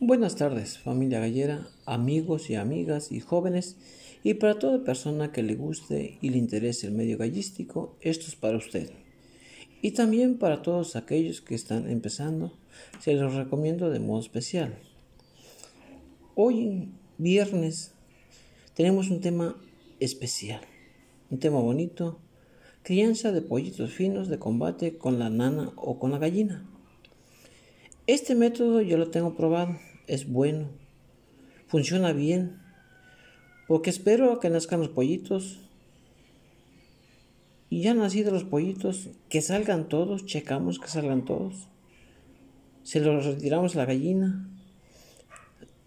Buenas tardes, familia gallera, amigos y amigas y jóvenes, y para toda persona que le guste y le interese el medio gallístico, esto es para usted. Y también para todos aquellos que están empezando, se los recomiendo de modo especial. Hoy, viernes, tenemos un tema especial, un tema bonito, crianza de pollitos finos de combate con la nana o con la gallina. Este método yo lo tengo probado, es bueno, funciona bien, porque espero que nazcan los pollitos. Y ya han nacido los pollitos, que salgan todos, checamos que salgan todos. Se los retiramos a la gallina,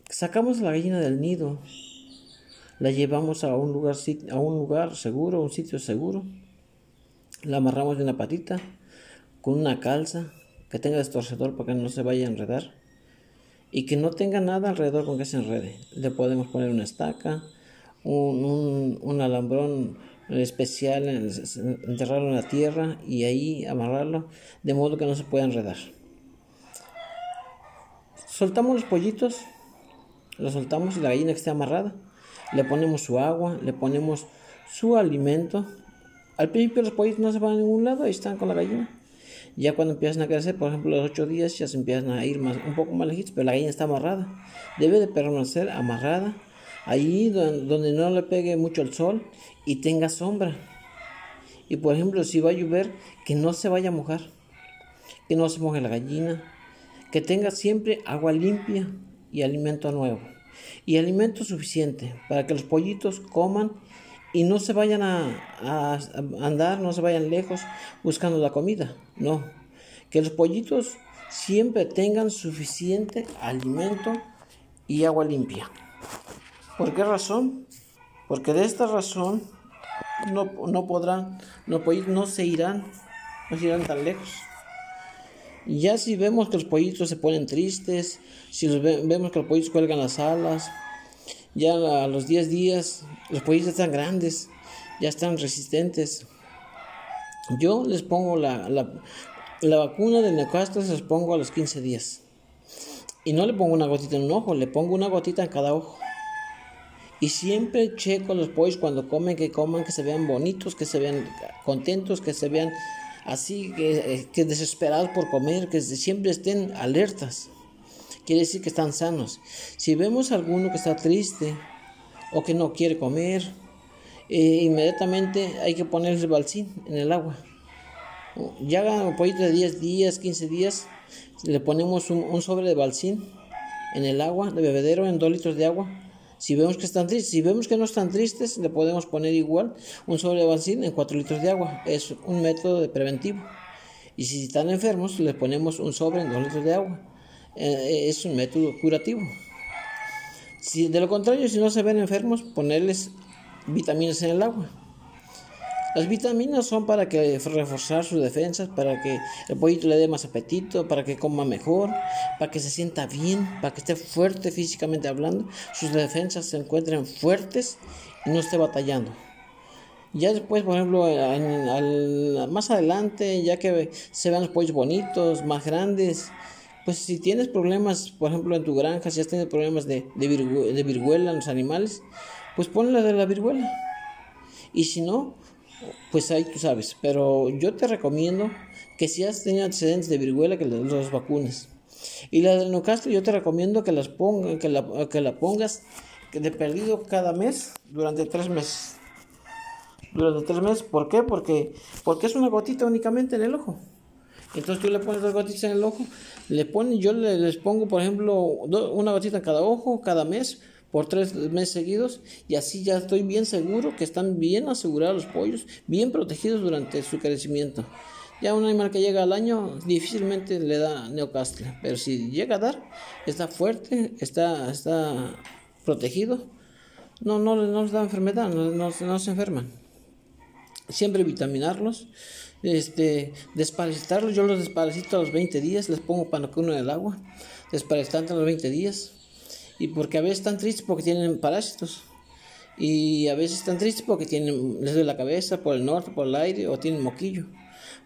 sacamos la gallina del nido, la llevamos a un lugar, a un lugar seguro, un sitio seguro, la amarramos de una patita con una calza que tenga destorcedor para que no se vaya a enredar y que no tenga nada alrededor con que se enrede. Le podemos poner una estaca, un, un, alambrón especial, enterrarlo en la tierra y ahí amarrarlo de modo que no se pueda enredar. Soltamos los pollitos, los soltamos y la gallina que esté amarrada. Le ponemos su agua, le ponemos su alimento. Al principio los pollitos no se van a ningún lado, ahí están con la gallina. Ya cuando empiezan a crecer, por ejemplo, los ocho días ya se empiezan a ir más, un poco más lejitos, pero la gallina está amarrada. Debe de permanecer amarrada ahí donde, no le pegue mucho el sol y tenga sombra. Y por ejemplo, si va a llover, que no se vaya a mojar, que no se moje la gallina, que tenga siempre agua limpia y alimento nuevo. Y alimento suficiente para que los pollitos coman y no se vayan a, andar, no se vayan lejos buscando la comida. No, que los pollitos siempre tengan suficiente alimento y agua limpia. ¿Por qué razón? Porque de esta razón no, no podrán, los pollitos no se irán, no se irán tan lejos. Ya si vemos que los pollitos se ponen tristes, si vemos que los pollitos cuelgan las alas, ya a los 10 días los pollitos están grandes, ya están resistentes. Yo les pongo la, la, vacuna de Newcastle, se los pongo a los 15 días. Y no le pongo una gotita en un ojo, le pongo una gotita en cada ojo. Y siempre checo los pollos cuando comen, que coman, que se vean bonitos, que se vean contentos, que se vean así, que, que desesperados por comer, que siempre estén alertas quiere decir que están sanos. Si vemos a alguno que está triste o que no quiere comer, eh, inmediatamente hay que ponerle balsín en el agua. Ya un poquito de 10 días, 15 días, le ponemos un, sobre de balsín en el agua, de bebedero, en 2 litros de agua. Si vemos que están tristes, si vemos que no están tristes, le podemos poner igual un sobre de balsín en 4 litros de agua. Es un método de preventivo. Y si están enfermos, le ponemos un sobre en 2 litros de agua. Eh, es un método curativo. Si de lo contrario, si no se ven enfermos, ponerles vitaminas en el agua. Las vitaminas son para que reforzar sus defensas, para que el pollito le dé más apetito, para que coma mejor, para que se sienta bien, para que esté fuerte físicamente hablando, sus defensas se encuentren fuertes y no esté batallando. Ya después, por ejemplo, más adelante, ya que se vean los pollos bonitos, más grandes, pues si tienes problemas, por ejemplo, en tu granja, si has tenido problemas de, de, viruela en los animales, pues ponle de la viruela. Y si no, pues ahí tú sabes. Pero yo te recomiendo que si has tenido antecedentes de viruela, que los vacunes. Y la del yo te recomiendo que, las ponga, que, la, que la pongas de perdido cada mes durante tres meses. Durante tres meses, ¿por qué? Porque, porque es una gotita únicamente en el ojo. Entonces tú le pones dos gotitas en el ojo, le pones, yo les pongo, por ejemplo, una gotita en cada ojo, cada mes, por tres meses seguidos, y así ya estoy bien seguro que están bien asegurados los pollos, bien protegidos durante su crecimiento. Ya un animal que llega al año difícilmente le da neocastle, pero si llega a dar, está fuerte, está, está protegido, no, no, no les da enfermedad, no, no, no se enferman. Siempre vitaminarlos este, desparasitarlos, yo los desparasito a los 20 días, les pongo panocuno en el agua, desparasitan a los 20 días, y porque a veces están tristes porque tienen parásitos, y a veces están tristes porque tienen, les duele la cabeza por el norte, por el aire, o tienen moquillo.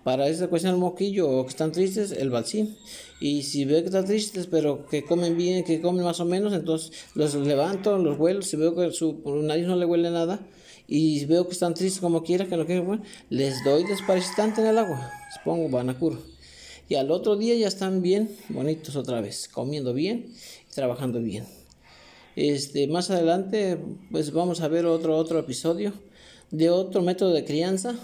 Para esa cuestión del moquillo o que están tristes, el balsín. Y si veo que están tristes, pero que comen bien, que comen más o menos, entonces los levanto, los vuelo, si veo que su nariz no le huele nada, y veo que están tristes como quiera, que no quieren, les doy desparasitante en el agua, les pongo banacuro. Y al otro día ya están bien bonitos otra vez, comiendo bien y trabajando bien. Este, más adelante, pues vamos a ver otro, otro episodio de otro método de crianza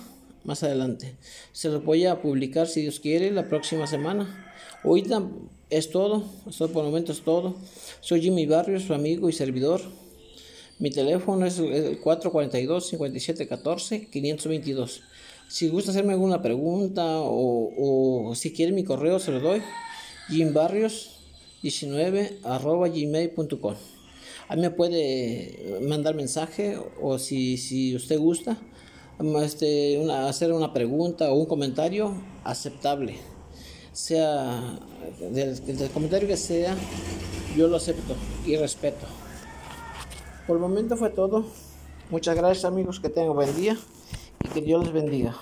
más adelante. Se lo voy a publicar si Dios quiere la próxima semana. Ahorita es todo, esto por el momento es todo. Soy Jimmy Barrios, su amigo y servidor. Mi teléfono es el 442-5714-522. Si gusta hacerme alguna pregunta o, si quiere mi correo se lo doy. jimbarrios19 arroba gmail.com. A mí me puede mandar mensaje o si, si usted gusta este, hacer una pregunta o un comentario aceptable. Sea del, comentario que sea, yo lo acepto y respeto. Por el momento fue todo. Muchas gracias amigos, que tengan buen día y que Dios les bendiga.